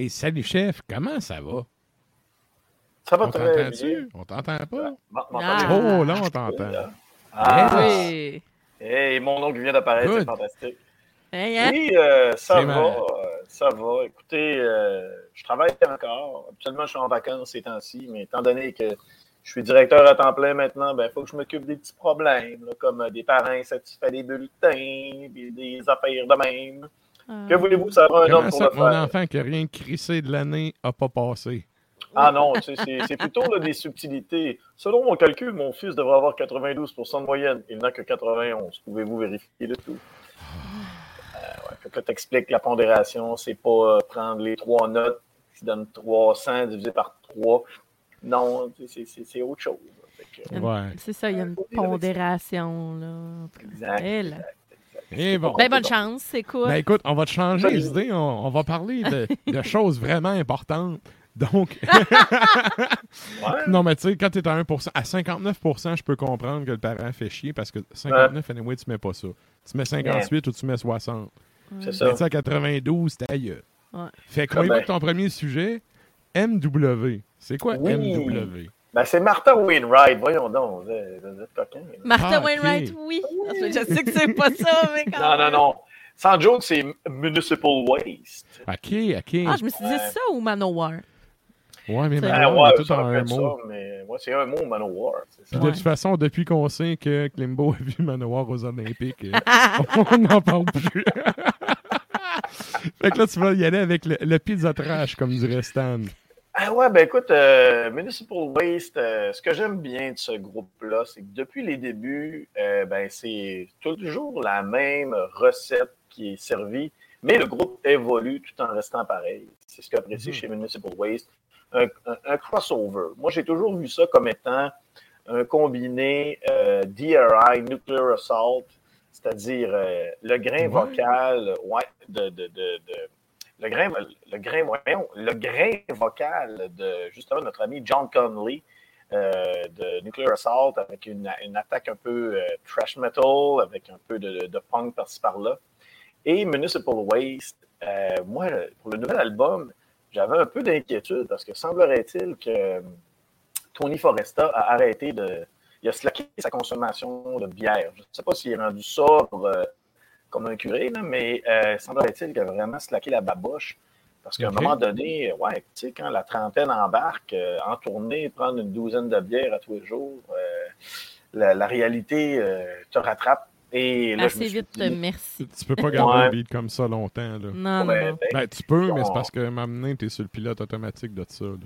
Hey, salut chef, comment ça va? Ça va On très bien. On t'entend pas? Ah. m'entendez-vous? Oh, là, on t'entend. Ah, Oui. hey, mon nom qui vient d'apparaître, c'est fantastique. Hein, hein? Oui, euh, ça va, euh, ça va. Écoutez, euh, je travaille encore. Absolument, je suis en vacances ces temps-ci, mais étant donné que je suis directeur à temps plein maintenant, ben, il faut que je m'occupe des petits problèmes, là, comme des parents insatisfaits des bulletins, des, des affaires de même. Ah. Que voulez-vous, ça prend un homme pour ça le que mon faire? enfant qui a rien crissé de l'année a pas passé? Ah non, c'est plutôt là, des subtilités. Selon mon calcul, mon fils devrait avoir 92% de moyenne. Il n'a que 91. Pouvez-vous vérifier le tout? Euh, ouais, que t'expliques la pondération, c'est pas euh, prendre les trois notes qui donnent 300 divisé par 3. Non, c'est- autre chose. Ouais. C'est ça, il y a une pondération, là. exact. Elle. Et bon. Ben, bonne chance, écoute. Ben écoute, on va te changer les idées. On, on va parler de, de choses vraiment importantes. Donc, Ouais. non, mais tu sais, quand tu es à 1%, à 59%, je peux comprendre que le parent fait chier parce que 59, anyway, tu mets pas ça. Tu mets 58 ou tu mets 60. C'est ça. Tu à 92, t'es ailleurs. Ouais. Fait qu'on y va ton premier sujet. MW. C'est quoi Oui. MW? Ben, c'est Martha Wainwright. Voyons donc, vous êtes, coquin. Martha Ah. Wainwright, oui. Je sais que c'est pas ça, mais quand Non, non, même. non. Sans joke, c'est Municipal Waste. OK, OK. Ah, je me suis dit ça ou Manowar? Ouais, mais C'est- Ah, maintenant, on ouais, est tout en un mot. ça, mais moi, c'est un mot Manowar. c'est ça. Puis de toute façon, depuis qu'on sait que Klimbo a vu Manoir aux Olympiques, euh, on n'en parle plus. fait que là, tu vas y aller avec le, le pizza trash, comme dirait Stan. Ah ouais, ben écoute, euh, Municipal Waste, euh, ce que j'aime bien de ce groupe-là, c'est que depuis les débuts, euh, ben c'est toujours la même recette qui est servie, mais le groupe évolue tout en restant pareil. C'est ce que j'apprécie Mhm. chez Municipal Waste. Un, un- un crossover. Moi, j'ai toujours vu ça comme étant un combiné DRI, Nuclear Assault, c'est-à-dire le grain vocal, ouais, de, de, de, de- le grain, le le grain vocal de justement notre ami John Conley euh, de Nuclear Assault avec une, une attaque un peu euh, trash metal, avec un peu de, de punk par-ci par-là. Et Municipal Waste, euh, moi, pour le nouvel album, j'avais un peu d'inquiétude parce que semblerait-il que Tony Foresta a arrêté de. Il a slacké sa consommation de bière. Je ne sais pas s'il est rendu sobre comme un curé, là, mais euh, semblerait-il qu'il a vraiment slacké la baboche. Parce qu'à un moment donné, ouais, tu sais, quand la trentaine embarque, euh, en tournée, prendre une douzaine de bières à tous les jours, euh, la, la réalité euh, te rattrape. Et là, Assez vite, dit, merci. Tu peux pas garder Ouais. un beat comme ça longtemps. Là. Non, non, ouais, non. ben, Ben, tu peux, mais c'est parce que maintenant, tu es sur le pilote automatique de ça. Là.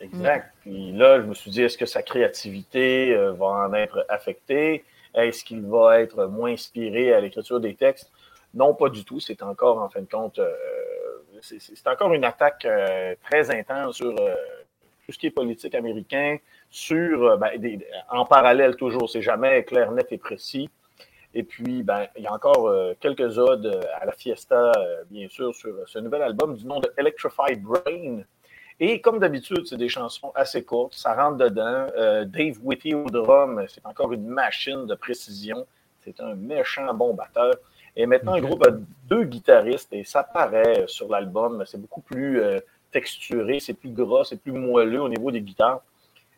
Exact. Puis là, je me suis dit, est-ce que sa créativité euh, va en être affectée? Est-ce qu'il va être moins inspiré à l'écriture des textes? Non, pas du tout. C'est encore, en fin de compte, euh, c'est- encore une attaque euh, très intense sur euh, tout ce qui est politique américain, ben, en parallèle toujours, c'est jamais clair, net et précis. Et puis, ben, il y a encore quelques odes à la fiesta, bien sûr, sur ce nouvel album du nom de Electrified Brain. Et comme d'habitude, c'est des chansons assez courtes, ça rentre dedans. Euh, Dave Whitty au drum, c'est encore une machine de précision. C'est un méchant bon batteur. Et maintenant, le groupe a deux guitaristes et ça paraît sur l'album. C'est beaucoup plus euh, texturé, c'est plus gras, c'est plus moelleux au niveau des guitares.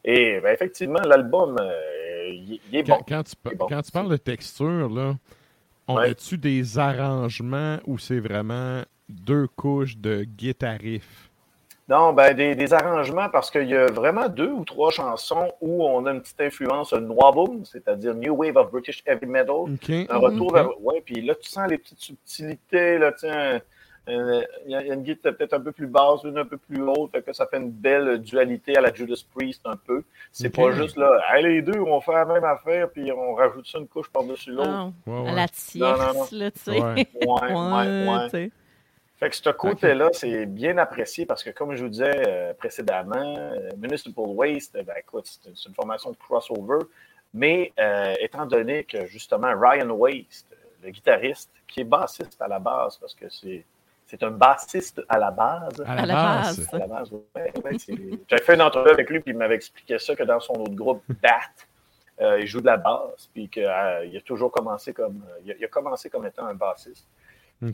Et ben, effectivement, l'album, euh, il est bon. quand tu, pa- C'est bon. quand tu parles de texture, là, on Ouais. a-tu des arrangements ou c'est vraiment deux couches de guitarif? Non, ben des, des arrangements parce qu'il y a vraiment deux ou trois chansons où on a une petite influence Noibum, c'est-à-dire New Wave of British Heavy Metal. Un retour vers. Ouais, puis là, tu sens les petites subtilités. Là, tiens, il y, a il y a une guitare peut-être un peu plus basse, une un peu plus haute, fait que ça fait une belle dualité à la Judas Priest un peu. C'est pas juste là, Hey, les deux, on fait la même affaire, puis on rajoute ça une couche par-dessus l'autre. Ah, Ouais, ouais. À la tierce, là, tu sais. Ouais. Ouais, ouais, ouais. Fait que ce côté-là, c'est bien apprécié parce que, comme je vous disais euh, précédemment, euh, Municipal Waste, ben, écoute, c'est une, formation de crossover. Mais euh, étant donné que, justement, Ryan Waste, le guitariste, qui est bassiste à la base, parce que c'est, c'est un bassiste à la base. À À la base. À la base, ouais, ouais, c'est- J'avais fait une entrevue avec lui, puis il m'avait expliqué ça, que dans son autre groupe, BAT, euh, il joue de la basse, puis qu'il a toujours commencé comme. il a- il a commencé comme étant un bassiste.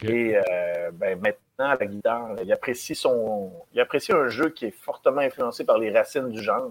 Et euh, ben, maintenant, à la guitare, il apprécie, son, il apprécie un jeu qui est fortement influencé par les racines du genre.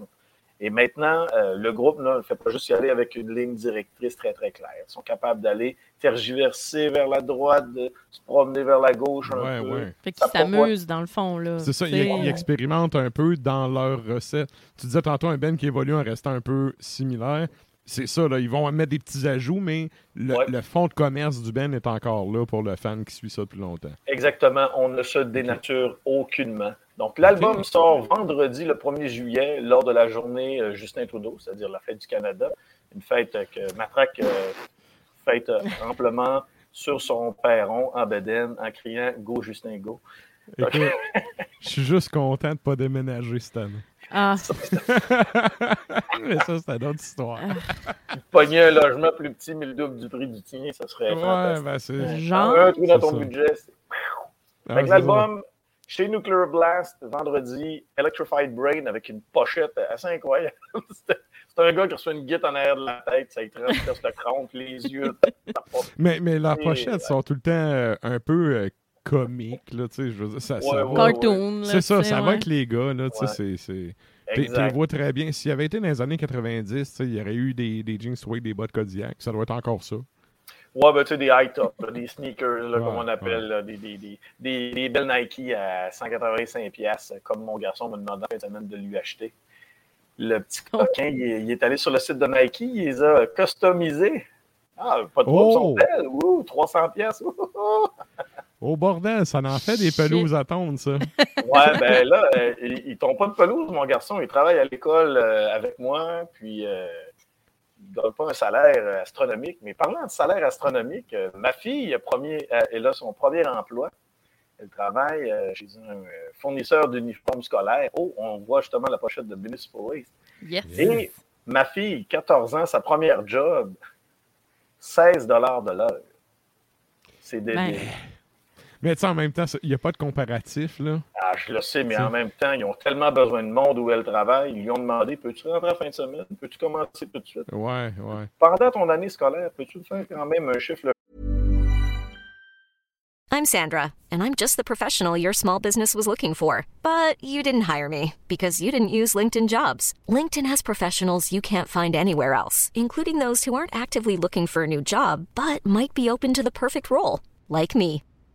Et maintenant, euh, le groupe là, ne fait pas juste y aller avec une ligne directrice très, très claire. Ils sont capables d'aller tergiverser vers la droite, de se promener vers la gauche un Ouais, peu. ouais. Fait qu'ils s'amusent, dans le fond, là. C'est ça, ils, ils expérimentent un peu dans leur recette. Tu disais tantôt un Ben qui évolue en restant un peu similaire. C'est ça, là, ils vont mettre des petits ajouts, mais le, Ouais. le fond de commerce du Ben est encore là pour le fan qui suit ça depuis longtemps. Exactement, on ne se dénature aucunement. Donc, l'album sort vendredi, le 1er juillet, lors de la journée euh, Justin Trudeau, c'est-à-dire la fête du Canada. Une fête euh, que Matraque euh, fête amplement sur son perron en bedaine en criant Go Justin Go. Écoute, je suis juste content de pas déménager cette année. Ah, mais ça, c'est une autre histoire. Pogner un logement plus petit, mais le double du prix du tien, ça serait Ouais, fantastique. ben c'est. genre. Un trou dans ton ça. budget. c'est- Ah, Fait que c'est l'album, chez Nuclear Blast, vendredi, Electrified Brain avec une pochette assez incroyable. C'est un gars qui reçoit une guitare en arrière de la tête, ça lui transperce le crâne, les yeux. Mais, mais leurs Et, pochettes sont tout le temps euh, un peu comiques, là, tu sais, je veux dire, ça, ça Ouais, va. ouais. Cartoon, là. C'est ça, ça va ouais. avec les gars, là, tu sais, Ouais. c'est- Tu les vois très bien. S'il avait été dans les années 90, tu sais, il y aurait eu des, des jeans suede, des bottes Kodiak. Ça doit être encore ça. Ouais, ben, tu sais, des high top, là, des sneakers, là, Ouais, comme on appelle, là, des, des, des, des, des belles Nike à 185$, piastres, comme mon garçon me demandait de semaine de lui acheter. Le petit Oh. coquin, il, est- il est allé sur le site de Nike, il les a customisés. Ah, pas de Oh. sont belles. Ouh, 300$. Oh bordel, ça en fait des Shit. pelouses à tondre, ça. Ouais, ben là, euh, il ne tombe pas de pelouse, mon garçon. Il travaille à l'école euh, avec moi, puis euh, il ne donne pas un salaire euh, astronomique. Mais parlant de salaire astronomique, euh, ma fille, a premier, euh, elle a son premier emploi. Elle travaille euh, chez un fournisseur d'uniformes scolaires. Oh, on voit justement la pochette de Municipal Waste. Yes. Et ma fille, 14 ans, sa première job, 16 de l'heure. C'est des, Ben. des- Mais tu sais, en même temps, il n'y a pas de comparatif, là. Ah, je le sais, mais C'est- en même temps, ils ont tellement besoin de monde où elle travaille. Ils lui ont demandé Peux-tu rentrer à la fin de semaine? Peux-tu commencer tout de suite? Ouais, ouais. Pendant ton année scolaire, peux-tu faire quand même un chiffre le I'm Sandra, and I'm just the professional your small business was looking for. But you didn't hire me because you didn't use LinkedIn jobs. LinkedIn has professionals you can't find anywhere else, including those who aren't actively looking for a new job but might be open to the perfect role, like me.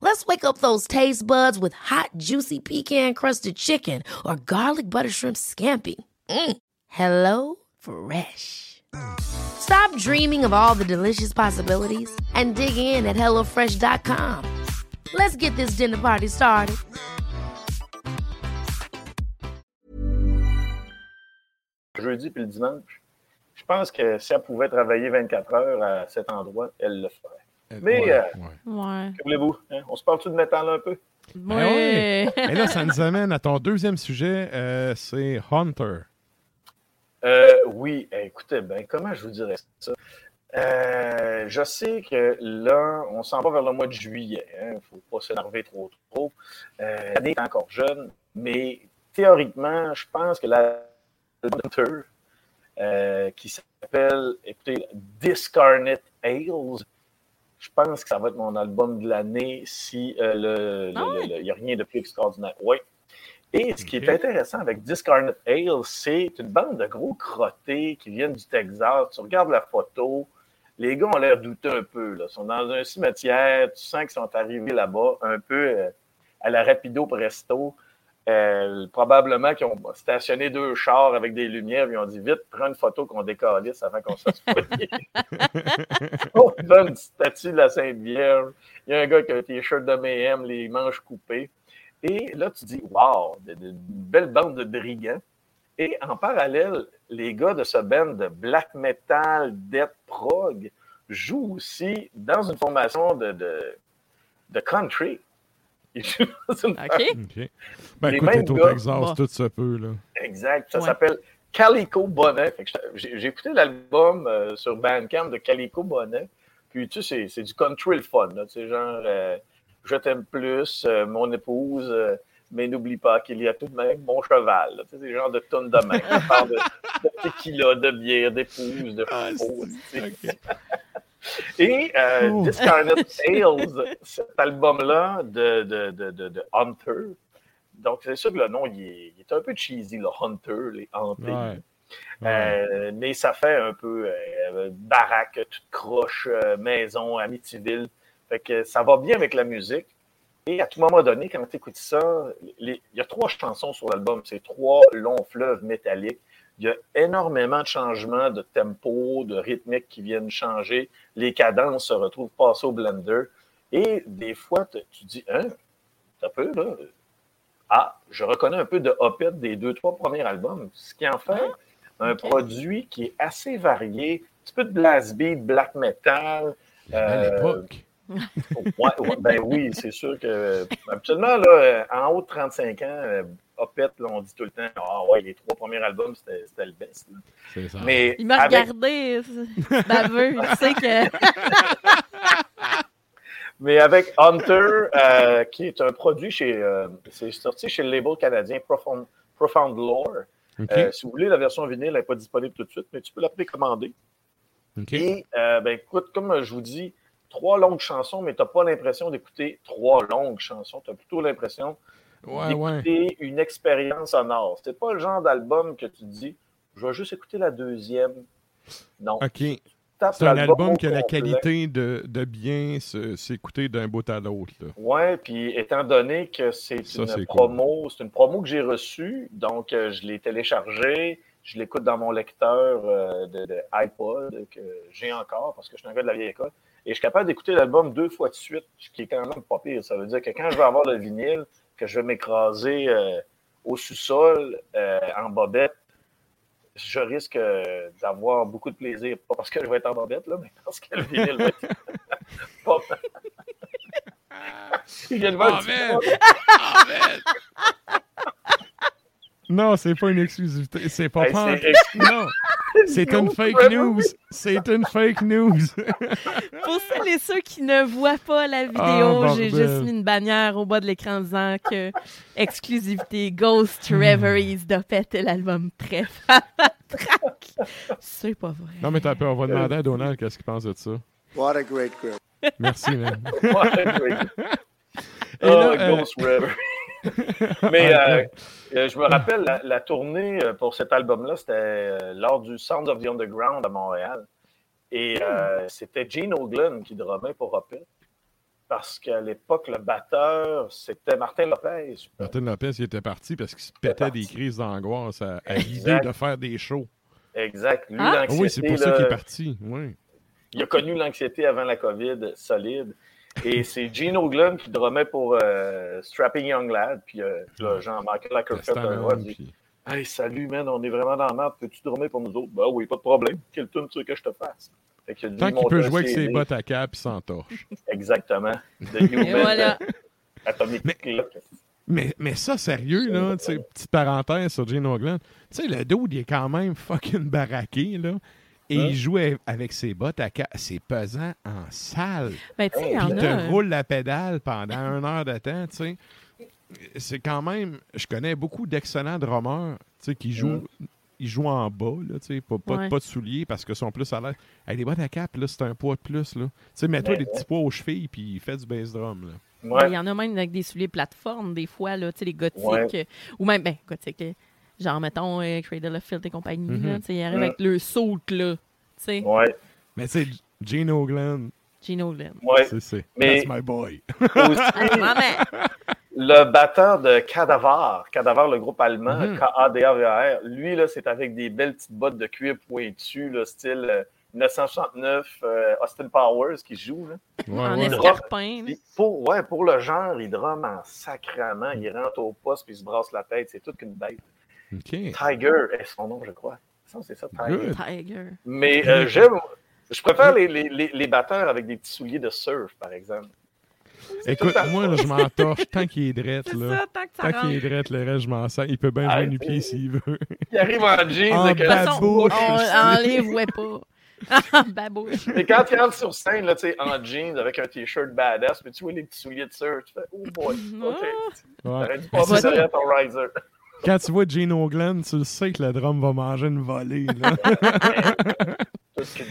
Let's wake up those taste buds with hot, juicy pecan-crusted chicken or garlic butter shrimp scampi. Mm. Hello Fresh. Stop dreaming of all the delicious possibilities and dig in at HelloFresh.com. Let's get this dinner party started. jeudi puis le dimanche Je pense que si elle pouvait travailler 24 heures à cet endroit, elle le ferait. Euh, Mais, ouais, euh, ouais. Que voulez-vous hein? On se parle-tu de métal un peu? Ben ouais. Ouais. Et là, ça nous amène à ton deuxième sujet, euh, c'est Hunter. Euh, oui, eh, écoutez, ben, comment je vous dirais ça? Euh, je sais que là, on s'en va vers le mois de juillet. Il ne faut pas s'énerver trop trop. Euh, L'année est encore jeune, mais théoriquement, je pense que la Hunter, euh, qui s'appelle, écoutez, Discarnate Ales, je pense que ça va être mon album de l'année si euh, le- Ah le- le- il n'y a rien de plus extraordinaire. Oui. Et ce qui est intéressant avec Discarnate Ale, c'est une bande de gros crottés qui viennent du Texas. Tu regardes la photo, les gars ont l'air douteux un peu. Là. Ils sont dans un cimetière, tu sens qu'ils sont arrivés là-bas un peu euh, à la rapido presto. Euh, probablement qu'ils ont stationné deux chars avec des lumières, ils ont dit vite, prends une photo qu'on décalisse avant qu'on se. On donne une statue de la Sainte Vierge. Il y a un gars qui a un t-shirt de M&M, les manches coupées. Et là, tu dis, wow, une belle bande de brigands. Et en parallèle, les gars de ce band de black metal, death prog, jouent aussi dans une formation de, de, de country. Ils jouent dans une OK. Ben Les écoute, mêmes gars. Texas, Bon. tout se peut, là. Exact. Ça Ouais. s'appelle Calico Bonnet. J'ai écouté l'album euh, sur Bandcamp de Calico Bonnet. Puis, tu sais, c'est- du country le fun. là. Tu sais, genre, euh, je t'aime plus, euh, mon épouse, euh, mais n'oublie pas qu'il y a tout de même mon cheval. là. Tu sais, c'est genre de tonnes de main. On parle de, de tequila, de bière, d'épouse, de Ah, faux, c'est- tu sais. OK. Et euh, Oh. Discarnate Tales, cet album-là de, de, de, de, Hunter. Donc, c'est sûr que le nom, il est, il est un peu cheesy, le Hunter, les hantés. Ouais. Ouais. Euh, mais ça fait un peu euh, baraque, toute croche, euh, maison, Amityville. Fait que ça va bien avec la musique. Et à tout moment donné, quand tu écoutes ça, il y a trois chansons sur l'album. C'est trois longs fleuves métalliques. Il y a énormément de changements de tempo, de rythmique qui viennent changer. Les cadences se retrouvent passées au blender. Et des fois, te- tu dis, hein, un peu, là. Ah, je reconnais un peu de Opet des deux, trois premiers albums. Ce qui en fait un ok. produit qui est assez varié. Un petit peu de blast beat, black metal. La belle euh, époque. Ouais, ouais, ben oui, c'est sûr que. Absolument, là, euh, en haut de 35 ans, euh, Opet, là, on dit tout le temps Ah ouais, les trois premiers albums, c'était c'était le best. ça. Mais Il m'a avec, regardé, baveux. Il sait que. mais avec Hunter, euh, qui est un produit chez. euh, c'est sorti chez le label canadien Profound, Profound Lore. Euh, si vous voulez, la version vinyle n'est pas disponible tout de suite, mais tu peux la précommander. Et, euh, ben, écoute, comme je vous dis, trois longues chansons, mais tu n'as pas l'impression d'écouter trois longues chansons. Tu as plutôt l'impression Ouais, ouais. d'écouter une expérience sonore. C'est pas le genre d'album que tu te dis, je vais juste écouter la deuxième. Non. OK. C'est un album qui a la qualité de, de bien s'écouter d'un bout à l'autre. Ouais, puis étant donné que c'est une cool. promo, c'est une promo que j'ai reçue, donc euh, je l'ai téléchargée, je l'écoute dans mon lecteur euh, de, de iPod que j'ai encore parce que je suis un gars de la vieille école. Et je suis capable d'écouter l'album deux fois de suite, ce qui est quand même pas pire. Ça veut dire que quand je vais avoir le vinyle, que je vais m'écraser euh, au sous-sol euh, en bobette, je risque euh, d'avoir beaucoup de plaisir. Pas parce que je vais être en bobette, là, mais parce que le vinyle va être pas mal. Il vient de voir Ah, un petit man! peu. Ah, man! Non, c'est pas une exclusivité. C'est pas Hey, exclu- Non, c'est une Ghost fake news. C'est une fake news. Pour celles et ceux qui ne voient pas la vidéo, Ah, j'ai bordel. juste mis une bannière au bas de l'écran disant que exclusivité Ghost Reveries d'Opet est l'album préféré. C'est pas vrai. non, mais t'as peur. On va demander à Donald qu'est-ce qu'il pense de ça. What a great group. Merci, man. Ouais, oui. Et Oh, là, euh, Ghost River. Mais euh, euh, je me rappelle, la, la tournée euh, pour cet album-là, c'était lors du Sound of the Underground à Montréal. Et euh, c'était Gene Oglen qui drummait pour Opet. Parce qu'à l'époque, le batteur, c'était Martin Lopez. Martin Lopez, il était parti parce qu'il se pétait parti. des crises d'angoisse à, l'idée de faire des shows. Exact. Lui, Ah? L'anxiété, oui, c'est pour ça qu'il est parti. Oui. Il a connu l'anxiété avant la COVID solide. Et c'est Gene Oglen qui drummait pour euh, Strapping Young Lad. Puis euh, là, Jean-Marc Lackerfeld Testament, a dit Hey, salut, man, on est vraiment dans la merde. Peux-tu drummer pour nous autres? Ben oui, pas de problème. Quel tune tu veux que je te fasse? Fait dû Tant qu'il peut jouer avec ses bottes à cap, il s'entorche. Exactement. De Et voilà. Atomic Mais- Clock. Mais, mais ça, sérieux, là, tu sais, petite parenthèse sur Gene Oglen. Tu sais, le dude, il est quand même fucking baraqué, là. Et Hein? il jouait avec ses bottes à ca- C'est pesant en salle. Ben, tu sais, il te a. roule la pédale pendant une heure de temps, tu sais. C'est quand même... Je connais beaucoup d'excellents drummers, tu sais, qui jouent... Ils jouent en bas, là, tu sais, pas, pas, Ouais. pas de souliers parce qu'ils sont plus à l'aise. Avec des bottes à cap, là, c'est un poids de plus, là. Tu sais, mets-toi Ouais, des petits poids aux chevilles, puis il fait du bass drum, là. Ben, Ouais. Il y en a même avec des souliers plateformes, des fois, là, tu sais, les gothiques. Ouais. euh, ou même, ben, gothiques. Genre, mettons, euh, Cradle of Filth et compagnie, Mhm. là, tu sais, ils arrivent Mhm. avec le saut, là. Tu sais, Ouais. Mais tu sais, Gene Oglen, Gino Lynn. Ouais. c'est... c'est Mais- That's my boy. Aussi, Maman! le batteur de Cadavar, Cadavar, le groupe allemand, Mhm. K-A-D-A-V-A-R, lui, là, c'est avec des belles petites bottes de cuir pointues, là, style euh, 1969, euh, Austin Powers qui joue. Là. Ouais, en ouais. là. Pour, ouais, pour le genre, il drum en sacrament. Il rentre au poste puis il se brasse la tête. C'est toute qu'une bête. Tiger est son nom, je crois. Ça, C'est ça, Tiger. Tiger. Mais euh, j'aime. Je préfère les, les, les, les batteurs avec des petits souliers de surf, par exemple. Écoute, moi, là, je m'en torche tant qu'il est drette, C'est là. ça, tant que ça Tant qu'il est drette, le reste, je m'en sers. Il peut bien jouer Arrêtez. nu pied s'il veut. Il arrive en jeans En avec un façon, babouche. on, on les voit pas. Babouche. Mais quand il rentre sur scène, là, tu sais, en jeans, avec un t-shirt badass, mais tu vois les petits souliers de surf, tu fais « Oh boy! OK. Ouais. T'aurais dû passer ça. derrière ton riser. Quand tu vois Gene Oglen, tu le sais que le drum va manger une volée. Là.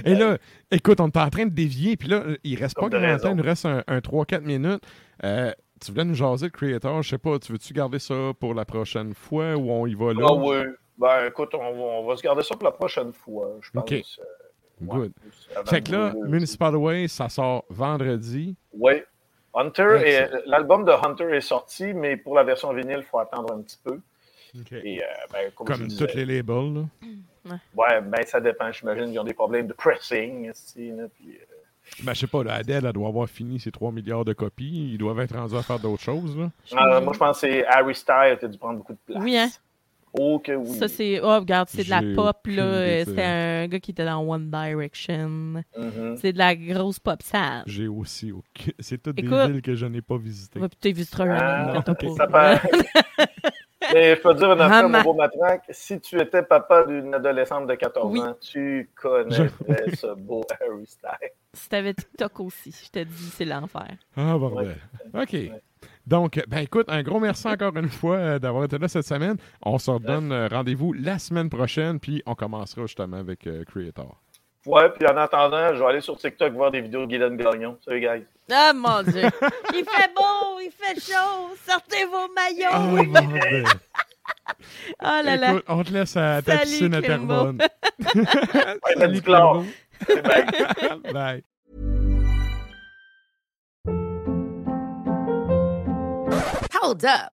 Et là, écoute, on est en train de dévier, puis là, il reste pas de grand temps, il nous reste un, un 3-4 minutes. Euh, tu voulais nous jaser le Creator, je sais pas, tu veux-tu garder ça pour la prochaine fois ou on y va là? Ah oui. Ben écoute, on va, on va se garder ça pour la prochaine fois, je pense. OK. Euh, Good. ouais, Fait que là, de- Municipal Way, ça sort vendredi. Oui. Hunter, l'album de Hunter est sorti, mais pour la version vinyle, il faut attendre un petit peu. Et, euh, ben, comme, je Comme disais, tous les labels. Là. Ouais, ben ça dépend. J'imagine qu'ils ont des problèmes de pressing. ici, là, puis, euh, Ben, je sais pas, là, Adele, elle doit avoir fini ses 3 milliards de copies. Ils doivent être rendus à faire d'autres choses. Là. euh, moi, je pense que c'est Harry Styles qui a dû prendre beaucoup de place. Oui, hein? Oh que oui. Ça, c'est. Oh, regarde, c'est de la pop, là. C'était un gars qui était dans One Direction. Mhm. C'est de la grosse pop sale. J'ai aussi. C'est toutes Écoute. des villes que je n'ai pas visitées. Va putain, visiteras jamais, Ah. Ça peut- Mais je peux te dire une affaire, Maman. mon beau matraque. Si tu étais papa d'une adolescente de 14 Oui. ans, tu connaîtrais ce beau Harry Styles. Si t'avais TikTok aussi, je te dis, c'est l'enfer. Ah, bordel. OK. Donc, ben écoute, un gros merci encore une fois euh, d'avoir été là cette semaine. On se redonne euh, rendez-vous la semaine prochaine, puis on commencera justement avec euh, Creator. Ouais, puis en attendant, je vais aller sur TikTok voir des vidéos de Guylaine Gagnon. Salut, guys. Ah, mon Dieu! il fait beau, il fait chaud, sortez vos maillots! Ah, bordel. Oh là là! Écoute, on te laisse à ta Salut, piscine à. Terrebonne. Salut. Bye. Hold up.